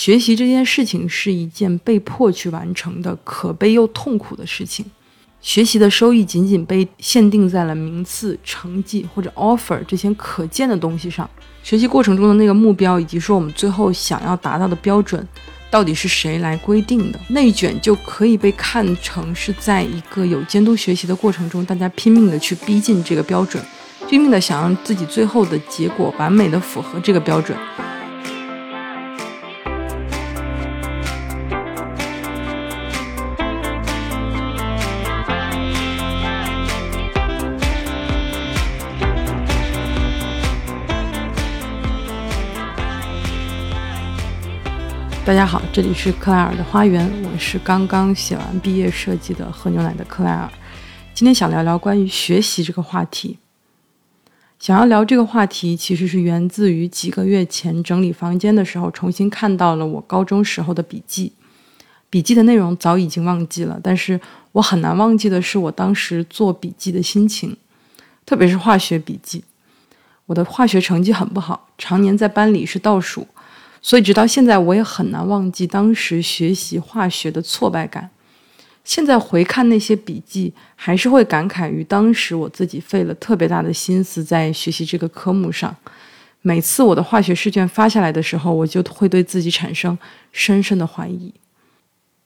学习这件事情是一件被迫去完成的可悲又痛苦的事情。学习的收益仅仅被限定在了名次、成绩或者 offer 这些可见的东西上。学习过程中的那个目标，以及说我们最后想要达到的标准，到底是谁来规定的？内卷就可以被看成是在一个有监督学习的过程中，大家拼命的去逼近这个标准，拼命的想让自己最后的结果完美的符合这个标准。大家好，这里是克莱尔的花园，我是刚刚写完毕业设计的喝牛奶的克莱尔。今天想聊聊关于学习这个话题。想要聊这个话题，其实是源自于几个月前整理房间的时候，重新看到了我高中时候的笔记。笔记的内容早已经忘记了，但是我很难忘记的是我当时做笔记的心情，特别是化学笔记。我的化学成绩很不好，常年在班里是倒数。所以，直到现在，我也很难忘记当时学习化学的挫败感。现在回看那些笔记，还是会感慨于当时我自己费了特别大的心思在学习这个科目上。每次我的化学试卷发下来的时候，我就会对自己产生深深的怀疑。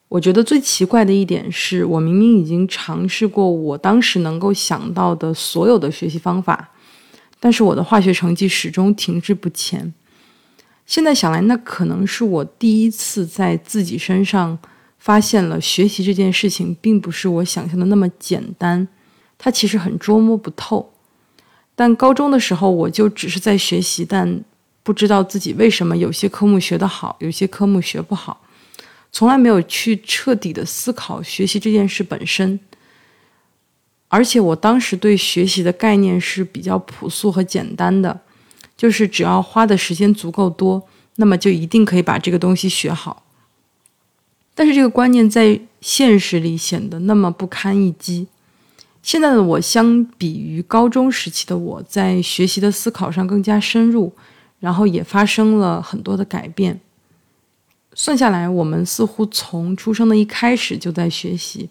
我觉得最奇怪的一点是，我明明已经尝试过我当时能够想到的所有的学习方法，但是我的化学成绩始终停滞不前。现在想来，那可能是我第一次在自己身上发现了学习这件事情，并不是我想象的那么简单，它其实很捉摸不透。但高中的时候，我就只是在学习，但不知道自己为什么有些科目学得好，有些科目学不好，从来没有去彻底的思考学习这件事本身。而且我当时对学习的概念是比较朴素和简单的。就是只要花的时间足够多，那么就一定可以把这个东西学好。但是这个观念在现实里显得那么不堪一击。现在的我相比于高中时期的我在学习的思考上更加深入，然后也发生了很多的改变。算下来，我们似乎从出生的一开始就在学习。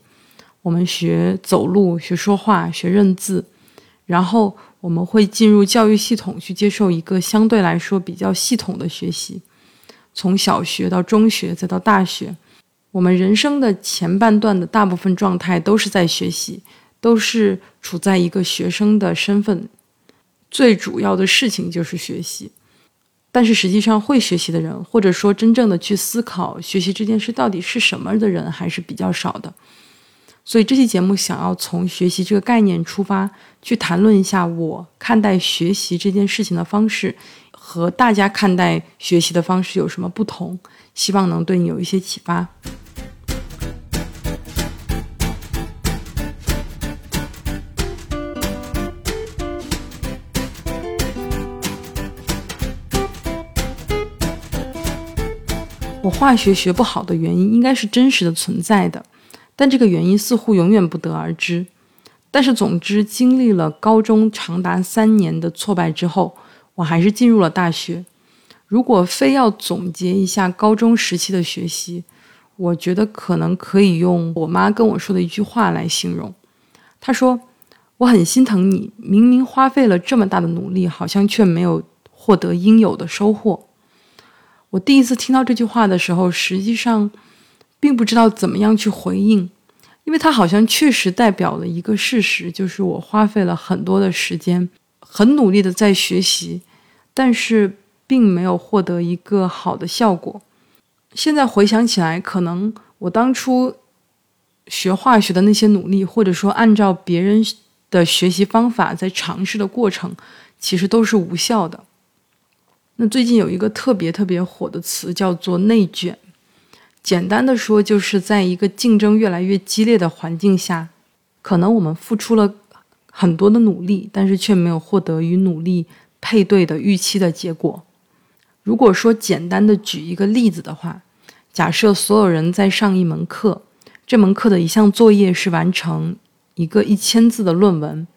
我们学走路，学说话，学认字，然后。我们会进入教育系统去接受一个相对来说比较系统的学习，从小学到中学再到大学，我们人生的前半段的大部分状态都是在学习，都是处在一个学生的身份，最主要的事情就是学习。但是实际上会学习的人，或者说真正的去思考学习这件事到底是什么的人，还是比较少的。所以这期节目想要从学习这个概念出发，去谈论一下我看待学习这件事情的方式，和大家看待学习的方式有什么不同，希望能对你有一些启发。我化学学不好的原因，应该是真实的存在的。但这个原因似乎永远不得而知。但是，总之，经历了高中长达三年的挫败之后，我还是进入了大学。如果非要总结一下高中时期的学习，我觉得可能可以用我妈跟我说的一句话来形容。她说：“我很心疼你，明明花费了这么大的努力，好像却没有获得应有的收获。”我第一次听到这句话的时候，实际上。并不知道怎么样去回应，因为它好像确实代表了一个事实，就是我花费了很多的时间，很努力的在学习，但是并没有获得一个好的效果。现在回想起来，可能我当初学化学的那些努力，或者说按照别人的学习方法在尝试的过程，其实都是无效的。那最近有一个特别特别火的词，叫做内卷。简单的说，就是在一个竞争越来越激烈的环境下，可能我们付出了很多的努力，但是却没有获得与努力配对的预期的结果。如果说简单的举一个例子的话，假设所有人在上一门课，这门课的一项作业是完成一个一千字的论文，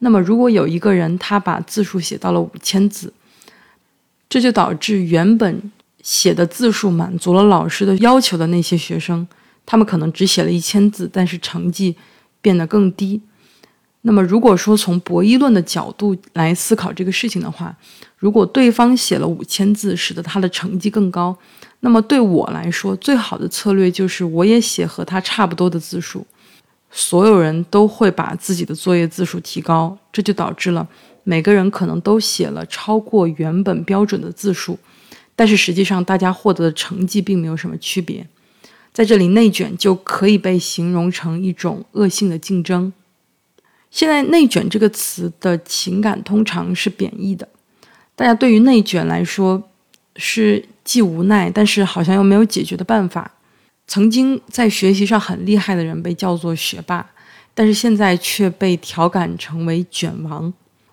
那么如果有一个人他把字数写到了五千字，这就导致原本。写的字数满足了老师的要求的那些学生，他们可能只写了一千字，但是成绩变得更低。那么，如果说从博弈论的角度来思考这个事情的话，如果对方写了五千字，使得他的成绩更高，那么对我来说，最好的策略就是我也写和他差不多的字数。所有人都会把自己的作业字数提高，这就导致了每个人可能都写了超过原本标准的字数。但是实际上，大家获得的成绩并没有什么区别。在这里，内卷就可以被形容成一种恶性的竞争。现在，“内卷”这个词的情感通常是贬义的。大家对于内卷来说，是既无奈，但是好像又没有解决的办法。曾经在学习上很厉害的人被叫做学霸，但是现在却被调侃成为卷王。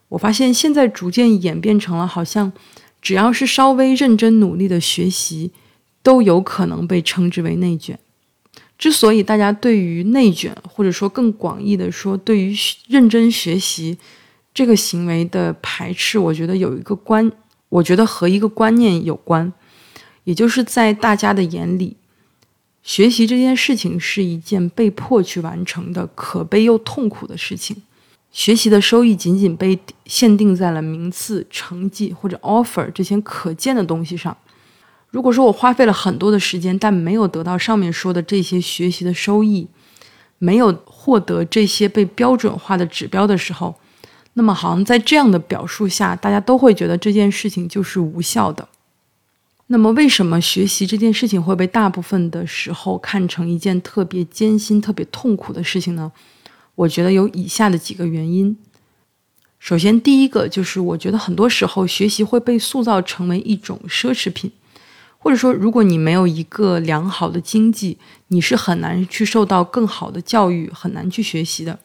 我发现现在逐渐演变成了好像。只要是稍微认真努力的学习，都有可能被称之为内卷。之所以大家对于内卷，或者说更广义的说，对于认真学习这个行为的排斥，我觉得有一个观，我觉得和一个观念有关，也就是在大家的眼里，学习这件事情是一件被迫去完成的可悲又痛苦的事情。学习的收益仅仅被限定在了名次、成绩或者 offer 这些可见的东西上。如果说我花费了很多的时间，但没有得到上面说的这些学习的收益，没有获得这些被标准化的指标的时候，那么好像在这样的表述下，大家都会觉得这件事情就是无效的。那么，为什么学习这件事情会被大部分的时候看成一件特别艰辛、特别痛苦的事情呢？我觉得有以下的几个原因。首先，第一个就是我觉得很多时候学习会被塑造成为一种奢侈品，或者说，如果你没有一个良好的经济，你是很难去受到更好的教育，很难去学习的。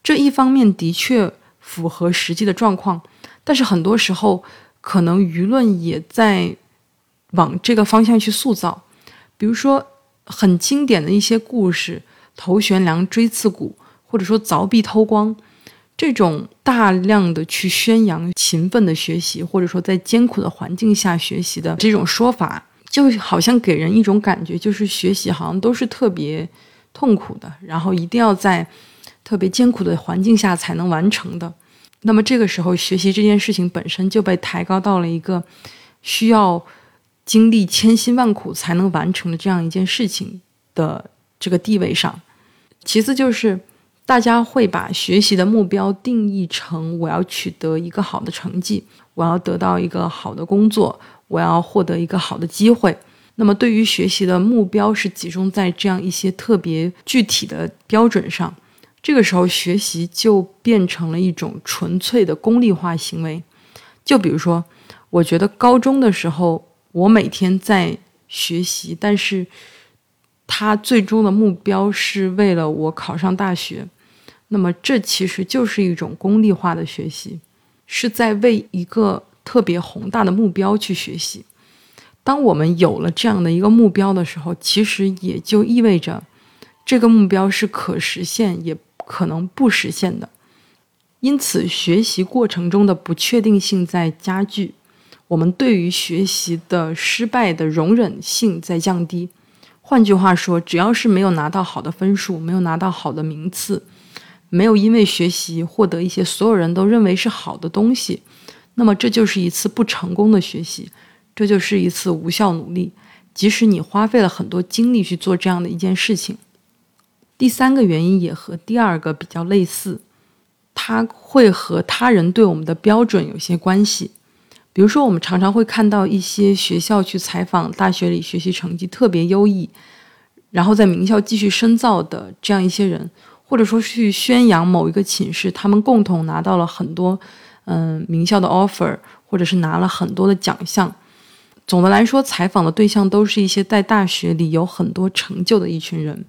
这一方面的确符合实际的状况，但是很多时候可能舆论也在往这个方向去塑造。比如说，很经典的一些故事，头悬梁，锥刺股。或者说凿壁偷光，这种大量的去宣扬勤奋的学习，或者说在艰苦的环境下学习的这种说法，就好像给人一种感觉，就是学习好像都是特别痛苦的，然后一定要在特别艰苦的环境下才能完成的。那么这个时候，学习这件事情本身就被抬高到了一个需要经历千辛万苦才能完成的这样一件事情的这个地位上。其次就是。大家会把学习的目标定义成我要取得一个好的成绩，我要得到一个好的工作，我要获得一个好的机会。那么，对于学习的目标是集中在这样一些特别具体的标准上，这个时候学习就变成了一种纯粹的功利化行为。就比如说，我觉得高中的时候我每天在学习，但是他最终的目标是为了我考上大学。那么，这其实就是一种功利化的学习，是在为一个特别宏大的目标去学习。当我们有了这样的一个目标的时候，其实也就意味着这个目标是可实现，也可能不实现的。因此，学习过程中的不确定性在加剧，我们对于学习的失败的容忍性在降低。换句话说，只要是没有拿到好的分数，没有拿到好的名次。没有因为学习获得一些所有人都认为是好的东西，那么这就是一次不成功的学习，这就是一次无效努力。即使你花费了很多精力去做这样的一件事情。第三个原因也和第二个比较类似，它会和他人对我们的标准有些关系。比如说，我们常常会看到一些学校去采访大学里学习成绩特别优异，然后在名校继续深造的这样一些人。或者说去宣扬某一个寝室，他们共同拿到了很多，嗯，名校的 offer，或者是拿了很多的奖项。总的来说，采访的对象都是一些在大学里有很多成就的一群人。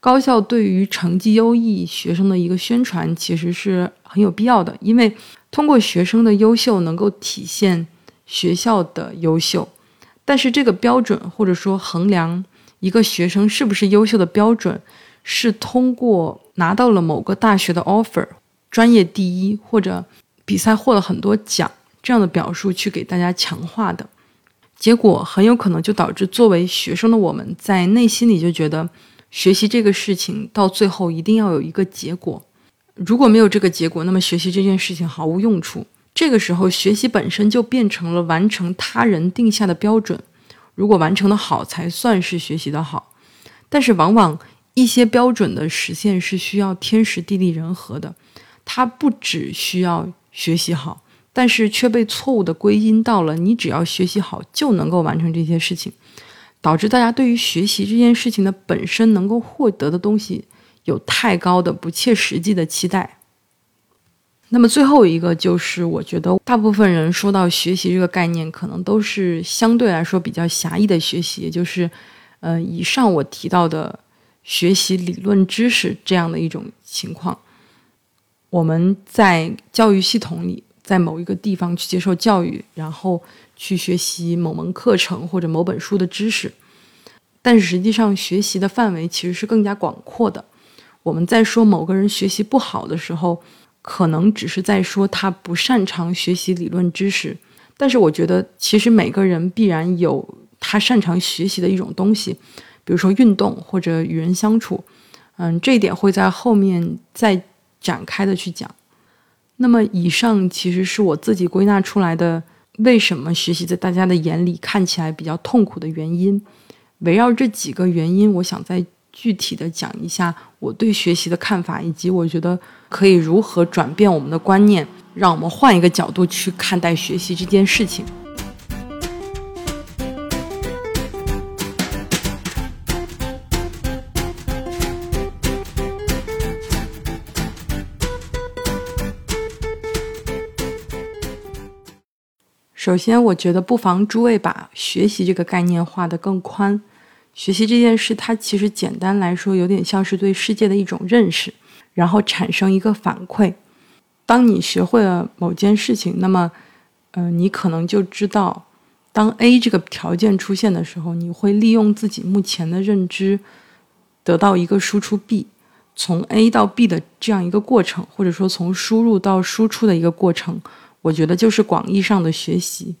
高校对于成绩优异学生的一个宣传，其实是很有必要的，因为通过学生的优秀，能够体现学校的优秀。但是这个标准，或者说衡量一个学生是不是优秀的标准。是通过拿到了某个大学的 offer，专业第一或者比赛获了很多奖这样的表述去给大家强化的。结果很有可能就导致作为学生的我们在内心里就觉得，学习这个事情到最后一定要有一个结果，如果没有这个结果，那么学习这件事情毫无用处。这个时候，学习本身就变成了完成他人定下的标准，如果完成的好才算是学习的好。但是往往一些标准的实现是需要天时地利人和的，它不只需要学习好。但是却被错误的归因到了你只要学习好就能够完成这些事情，导致大家对于学习这件事情的本身能够获得的东西有太高的不切实际的期待。那么最后一个就是，我觉得大部分人说到学习这个概念，可能都是相对来说比较狭义的学习，也就是，呃，以上我提到的学习理论知识这样的一种情况。我们在教育系统里。在某一个地方去接受教育，然后去学习某门课程或者某本书的知识，但实际上学习的范围其实是更加广阔的。我们在说某个人学习不好的时候，可能只是在说他不擅长学习理论知识，但是我觉得其实每个人必然有他擅长学习的一种东西，比如说运动或者与人相处。嗯，这一点会在后面再展开的去讲。那么，以上其实是我自己归纳出来的，为什么学习在大家的眼里看起来比较痛苦的原因。围绕这几个原因，我想再具体的讲一下我对学习的看法，以及我觉得可以如何转变我们的观念，让我们换一个角度去看待学习这件事情。首先，我觉得不妨诸位把学习这个概念画得更宽。学习这件事，它其实简单来说，有点像是对世界的一种认识，然后产生一个反馈。当你学会了某件事情，那么，嗯，你可能就知道，当 A 这个条件出现的时候，你会利用自己目前的认知，得到一个输出 B，从 A 到 B 的这样一个过程，或者说从输入到输出的一个过程。我觉得就是广义上的学习，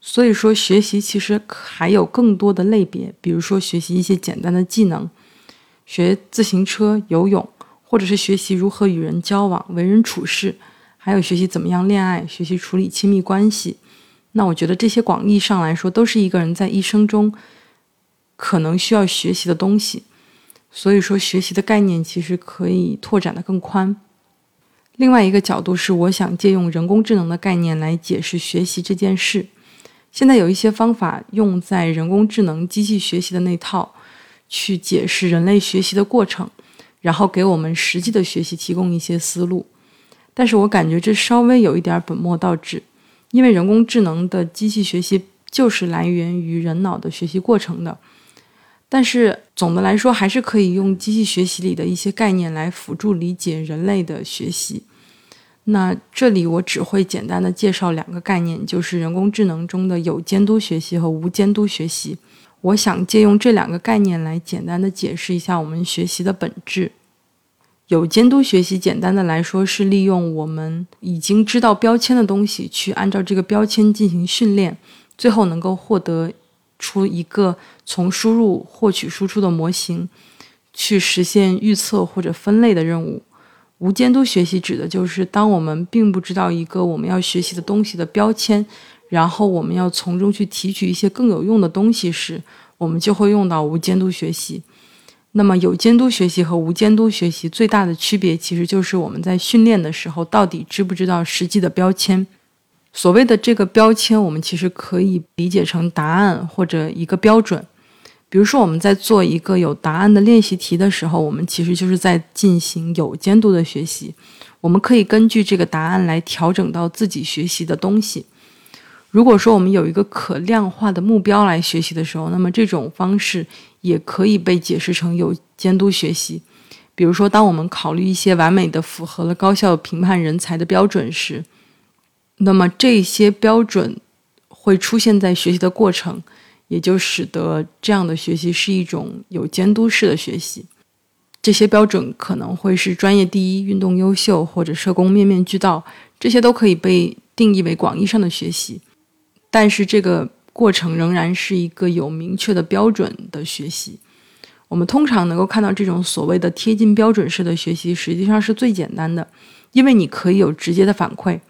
所以说学习其实还有更多的类别，比如说学习一些简单的技能，学自行车、游泳，或者是学习如何与人交往、为人处事，还有学习怎么样恋爱、学习处理亲密关系。那我觉得这些广义上来说，都是一个人在一生中可能需要学习的东西。所以说，学习的概念其实可以拓展的更宽。另外一个角度是，我想借用人工智能的概念来解释学习这件事。现在有一些方法用在人工智能机器学习的那套，去解释人类学习的过程，然后给我们实际的学习提供一些思路。但是我感觉这稍微有一点本末倒置，因为人工智能的机器学习就是来源于人脑的学习过程的。但是总的来说，还是可以用机器学习里的一些概念来辅助理解人类的学习。那这里我只会简单的介绍两个概念，就是人工智能中的有监督学习和无监督学习。我想借用这两个概念来简单的解释一下我们学习的本质。有监督学习，简单的来说是利用我们已经知道标签的东西，去按照这个标签进行训练，最后能够获得出一个从输入获取输出的模型，去实现预测或者分类的任务。无监督学习指的就是，当我们并不知道一个我们要学习的东西的标签，然后我们要从中去提取一些更有用的东西时，我们就会用到无监督学习。那么，有监督学习和无监督学习最大的区别，其实就是我们在训练的时候到底知不知道实际的标签。所谓的这个标签，我们其实可以理解成答案或者一个标准。比如说，我们在做一个有答案的练习题的时候，我们其实就是在进行有监督的学习。我们可以根据这个答案来调整到自己学习的东西。如果说我们有一个可量化的目标来学习的时候，那么这种方式也可以被解释成有监督学习。比如说，当我们考虑一些完美的符合了高校评判人才的标准时，那么这些标准会出现在学习的过程。也就使得这样的学习是一种有监督式的学习。这些标准可能会是专业第一、运动优秀或者社工面面俱到，这些都可以被定义为广义上的学习。但是这个过程仍然是一个有明确的标准的学习。我们通常能够看到这种所谓的贴近标准式的学习，实际上是最简单的，因为你可以有直接的反馈。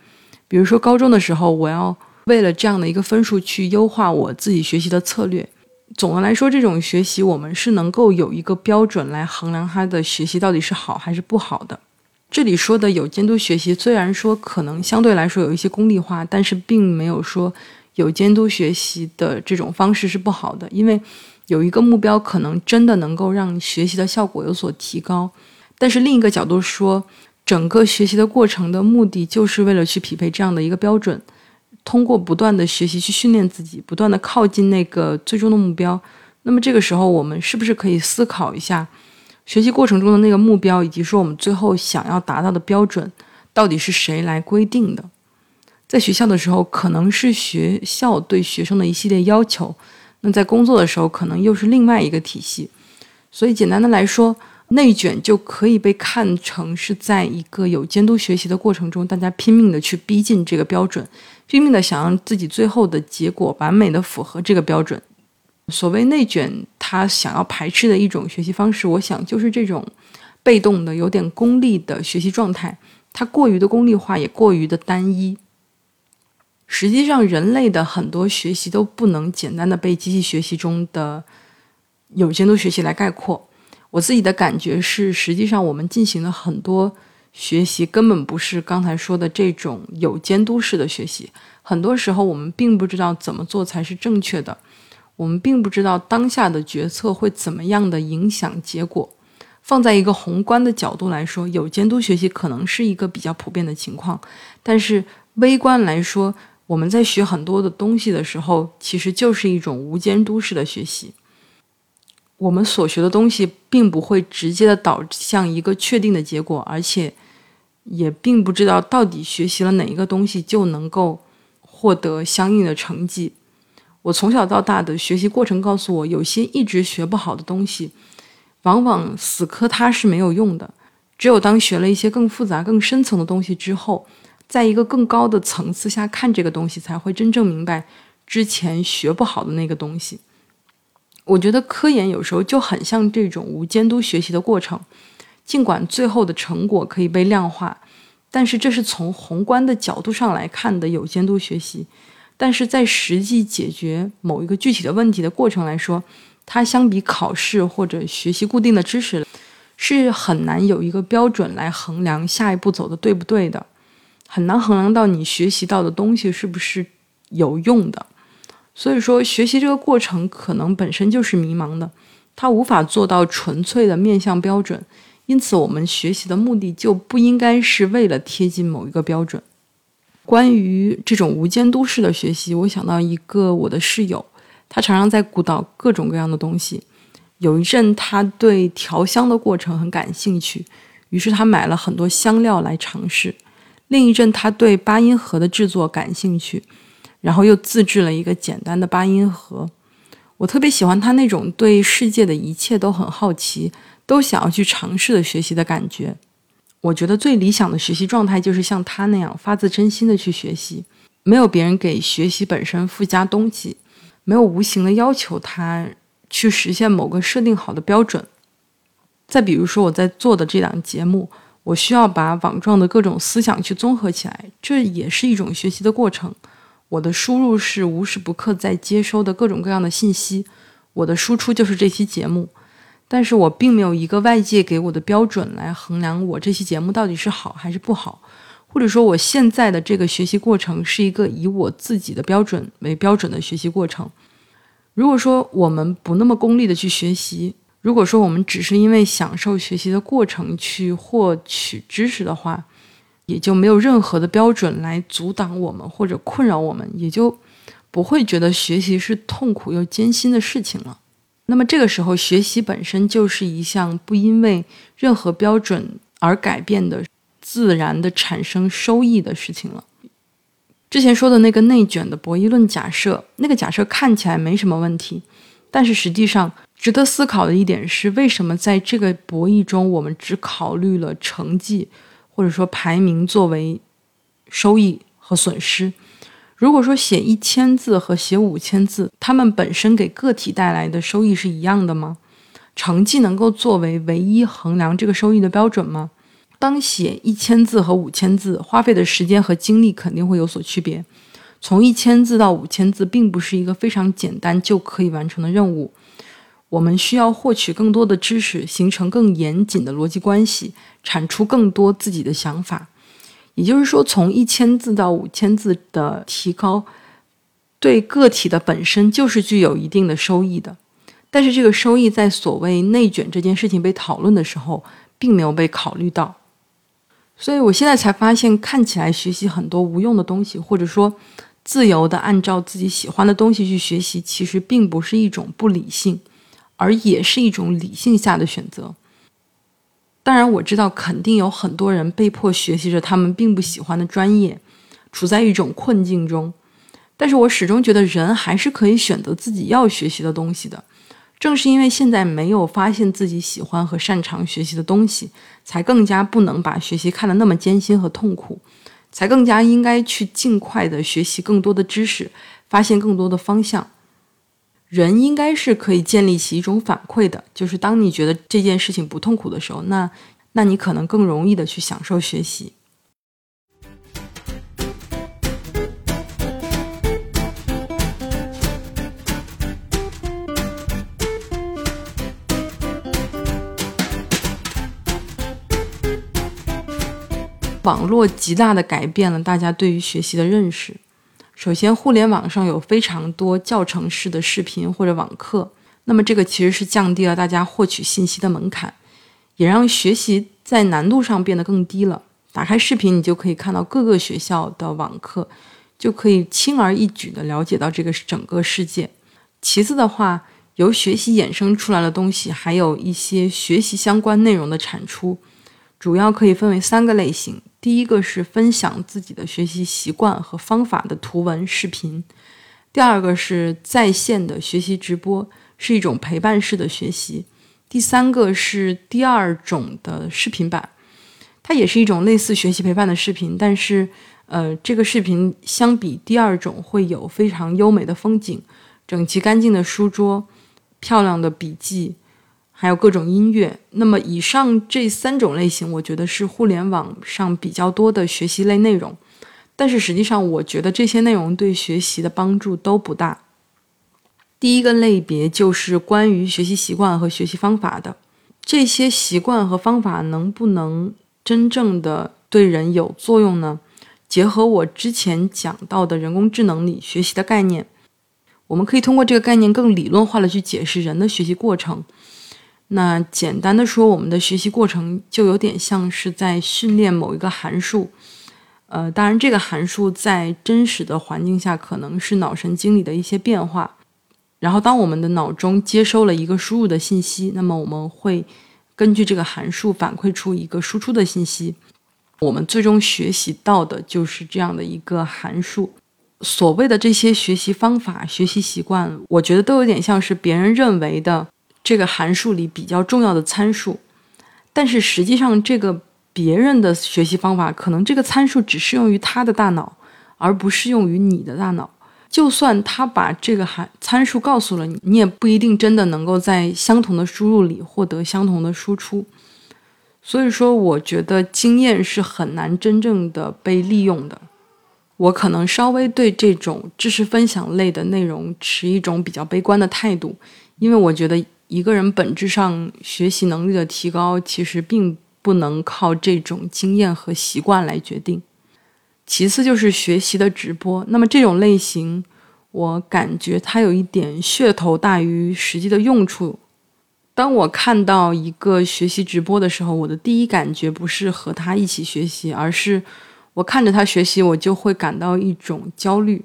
比如说高中的时候，我要为了这样的一个分数去优化我自己学习的策略。总的来说，这种学习我们是能够有一个标准来衡量他的学习到底是好还是不好的。这里说的有监督学习，虽然说可能相对来说有一些功利化，但是并没有说有监督学习的这种方式是不好的，因为。有一个目标，可能真的能够让学习的效果有所提高。但是另一个角度说，整个学习的过程的目的就是为了去匹配这样的一个标准，通过不断的学习去训练自己，不断的靠近那个最终的目标。那么这个时候，我们是不是可以思考一下，学习过程中的那个目标，以及说我们最后想要达到的标准，到底是谁来规定的？在学校的时候，可能是学校对学生的一系列要求。那在工作的时候，可能又是另外一个体系，所以简单的来说，内卷就可以被看成是在一个有监督学习的过程中，大家拼命的去逼近这个标准，拼命的想让自己最后的结果完美的符合这个标准。所谓内卷，他想要排斥的一种学习方式，我想就是这种被动的、有点功利的学习状态，它过于的功利化，也过于的单一。实际上，人类的很多学习都不能简单的被机器学习中的有监督学习来概括。我自己的感觉是，实际上我们进行的很多学习根本不是刚才说的这种有监督式的学习。很多时候，我们并不知道怎么做才是正确的，我们并不知道当下的决策会怎么样的影响结果。放在一个宏观的角度来说，有监督学习可能是一个比较普遍的情况，但是微观来说，我们在学很多的东西的时候，其实就是一种无监督式的学习。我们所学的东西并不会直接的导向一个确定的结果，而且也并不知道到底学习了哪一个东西就能够获得相应的成绩。我从小到大的学习过程告诉我，有些一直学不好的东西，往往死磕它是没有用的。只有当学了一些更复杂、更深层的东西之后。在一个更高的层次下看这个东西，才会真正明白之前学不好的那个东西。我觉得科研有时候就很像这种无监督学习的过程，尽管最后的成果可以被量化，但是这是从宏观的角度上来看的有监督学习。但是在实际解决某一个具体的问题的过程来说，它相比考试或者学习固定的知识，是很难有一个标准来衡量下一步走的对不对的。很难衡量到你学习到的东西是不是有用的，所以说学习这个过程可能本身就是迷茫的，它无法做到纯粹的面向标准，因此我们学习的目的就不应该是为了贴近某一个标准。关于这种无监督式的学习，我想到一个我的室友，他常常在鼓捣各种各样的东西。有一阵他对调香的过程很感兴趣，于是他买了很多香料来尝试。另一阵，他对八音盒的制作感兴趣，然后又自制了一个简单的八音盒。我特别喜欢他那种对世界的一切都很好奇，都想要去尝试的学习的感觉。我觉得最理想的学习状态就是像他那样发自真心的去学习，没有别人给学习本身附加东西，没有无形的要求他去实现某个设定好的标准。再比如说我在做的这档节目。我需要把网状的各种思想去综合起来，这也是一种学习的过程。我的输入是无时不刻在接收的各种各样的信息，我的输出就是这期节目。但是我并没有一个外界给我的标准来衡量我这期节目到底是好还是不好，或者说我现在的这个学习过程是一个以我自己的标准为标准的学习过程。如果说我们不那么功利的去学习，如果说我们只是因为享受学习的过程去获取知识的话，也就没有任何的标准来阻挡我们或者困扰我们，也就不会觉得学习是痛苦又艰辛的事情了。那么这个时候，学习本身就是一项不因为任何标准而改变的自然的产生收益的事情了。之前说的那个内卷的博弈论假设，那个假设看起来没什么问题，但是实际上。值得思考的一点是，为什么在这个博弈中，我们只考虑了成绩或者说排名作为收益和损失？如果说写一千字和写五千字，他们本身给个体带来的收益是一样的吗？成绩能够作为唯一衡量这个收益的标准吗？当写一千字和五千字，花费的时间和精力肯定会有所区别。从一千字到五千字，并不是一个非常简单就可以完成的任务。我们需要获取更多的知识，形成更严谨的逻辑关系，产出更多自己的想法。也就是说，从一千字到五千字的提高，对个体的本身就是具有一定的收益的。但是，这个收益在所谓内卷这件事情被讨论的时候，并没有被考虑到。所以我现在才发现，看起来学习很多无用的东西，或者说自由的按照自己喜欢的东西去学习，其实并不是一种不理性。而也是一种理性下的选择。当然，我知道肯定有很多人被迫学习着他们并不喜欢的专业，处在一种困境中。但是我始终觉得，人还是可以选择自己要学习的东西的。正是因为现在没有发现自己喜欢和擅长学习的东西，才更加不能把学习看得那么艰辛和痛苦，才更加应该去尽快的学习更多的知识，发现更多的方向。人应该是可以建立起一种反馈的，就是当你觉得这件事情不痛苦的时候，那，那你可能更容易的去享受学习。网络极大的改变了大家对于学习的认识。首先，互联网上有非常多教程式的视频或者网课，那么这个其实是降低了大家获取信息的门槛，也让学习在难度上变得更低了。打开视频，你就可以看到各个学校的网课，就可以轻而易举地了解到这个整个世界。其次的话，由学习衍生出来的东西，还有一些学习相关内容的产出，主要可以分为三个类型。第一个是分享自己的学习习惯和方法的图文视频，第二个是在线的学习直播，是一种陪伴式的学习，第三个是第二种的视频版，它也是一种类似学习陪伴的视频，但是呃，这个视频相比第二种会有非常优美的风景、整齐干净的书桌、漂亮的笔记。还有各种音乐。那么，以上这三种类型，我觉得是互联网上比较多的学习类内容。但是，实际上，我觉得这些内容对学习的帮助都不大。第一个类别就是关于学习习惯和学习方法的。这些习惯和方法能不能真正的对人有作用呢？结合我之前讲到的人工智能里学习的概念，我们可以通过这个概念更理论化的去解释人的学习过程。那简单的说，我们的学习过程就有点像是在训练某一个函数，呃，当然这个函数在真实的环境下可能是脑神经里的一些变化。然后，当我们的脑中接收了一个输入的信息，那么我们会根据这个函数反馈出一个输出的信息。我们最终学习到的就是这样的一个函数。所谓的这些学习方法、学习习惯，我觉得都有点像是别人认为的。这个函数里比较重要的参数，但是实际上，这个别人的学习方法可能这个参数只适用于他的大脑，而不适用于你的大脑。就算他把这个函参数告诉了你，你也不一定真的能够在相同的输入里获得相同的输出。所以说，我觉得经验是很难真正的被利用的。我可能稍微对这种知识分享类的内容持一种比较悲观的态度，因为我觉得。一个人本质上学习能力的提高，其实并不能靠这种经验和习惯来决定。其次就是学习的直播，那么这种类型，我感觉它有一点噱头大于实际的用处。当我看到一个学习直播的时候，我的第一感觉不是和他一起学习，而是我看着他学习，我就会感到一种焦虑。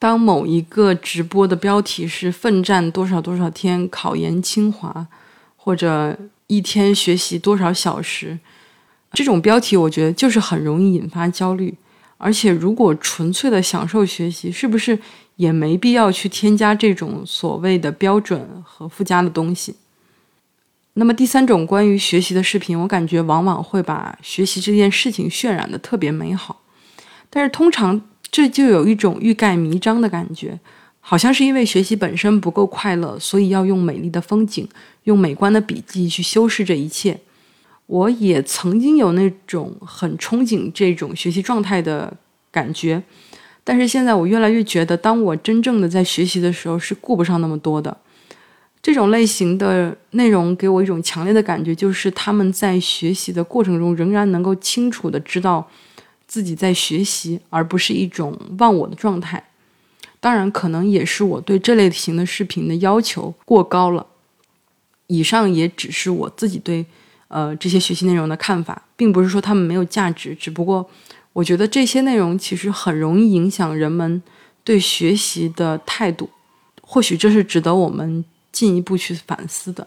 当某一个直播的标题是“奋战多少多少天考研清华”，或者“一天学习多少小时”，这种标题我觉得就是很容易引发焦虑。而且，如果纯粹的享受学习，是不是也没必要去添加这种所谓的标准和附加的东西？那么，第三种关于学习的视频，我感觉往往会把学习这件事情渲染的特别美好，但是通常。这就有一种欲盖弥彰的感觉，好像是因为学习本身不够快乐，所以要用美丽的风景、用美观的笔记去修饰这一切。我也曾经有那种很憧憬这种学习状态的感觉，但是现在我越来越觉得，当我真正的在学习的时候，是顾不上那么多的。这种类型的内容给我一种强烈的感觉，就是他们在学习的过程中仍然能够清楚的知道自己在学习，而不是一种忘我的状态。当然，可能也是我对这类型的视频的要求过高了。以上也只是我自己对。呃，这些学习内容的看法，并不是说他们没有价值，只不过我觉得这些内容其实很容易影响人们对学习的态度，或许这是值得我们进一步去反思的。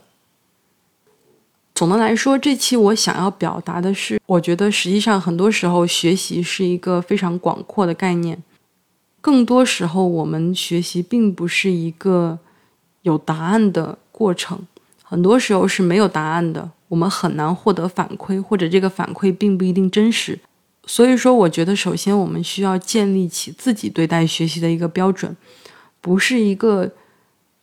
总的来说，这期我想要表达的是，我觉得实际上很多时候学习是一个非常广阔的概念，更多时候我们学习并不是一个有答案的过程，很多时候是没有答案的。我们很难获得反馈，或者这个反馈并不一定真实。所以说，我觉得首先我们需要建立起自己对待学习的一个标准，不是一个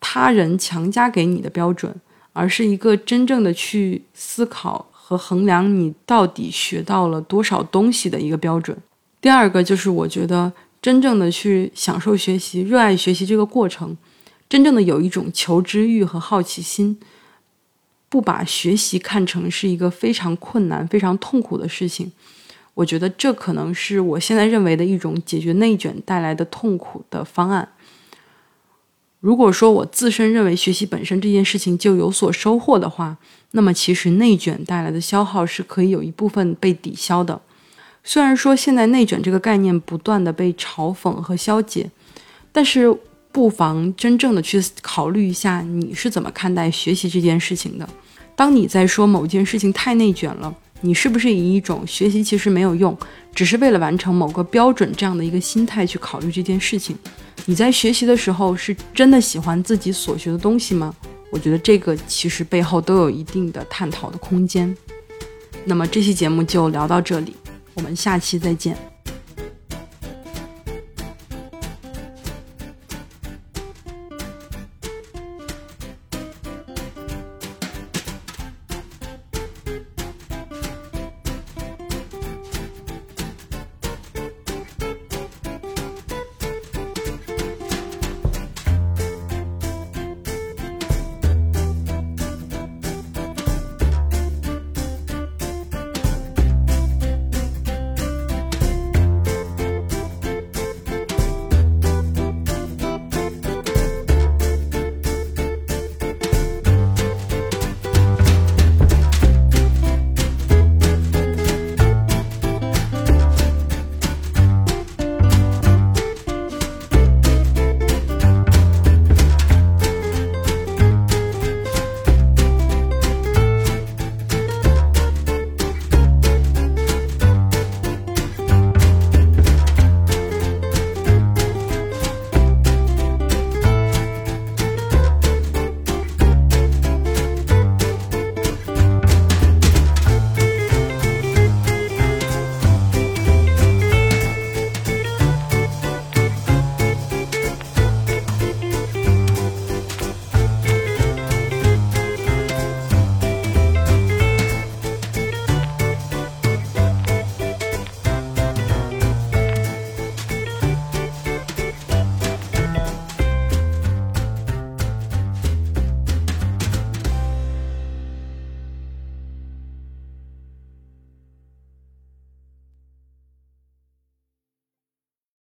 他人强加给你的标准，而是一个真正的去思考和衡量你到底学到了多少东西的一个标准。第二个就是我觉得真正的去享受学习、热爱学习这个过程，真正的有一种求知欲和好奇心。不把学习看成是一个非常困难、非常痛苦的事情，我觉得这可能是我现在认为的一种解决内卷带来的痛苦的方案。如果说我自身认为学习本身这件事情就有所收获的话，那么其实内卷带来的消耗是可以有一部分被抵消的。虽然说现在内卷这个概念不断的被嘲讽和消解，但是。不妨真正的去考虑一下，你是怎么看待学习这件事情的？当你在说某件事情太内卷了，你是不是以一种学习其实没有用，只是为了完成某个标准这样的一个心态去考虑这件事情？你在学习的时候是真的喜欢自己所学的东西吗？我觉得这个其实背后都有一定的探讨的空间。那么这期节目就聊到这里，我们下期再见。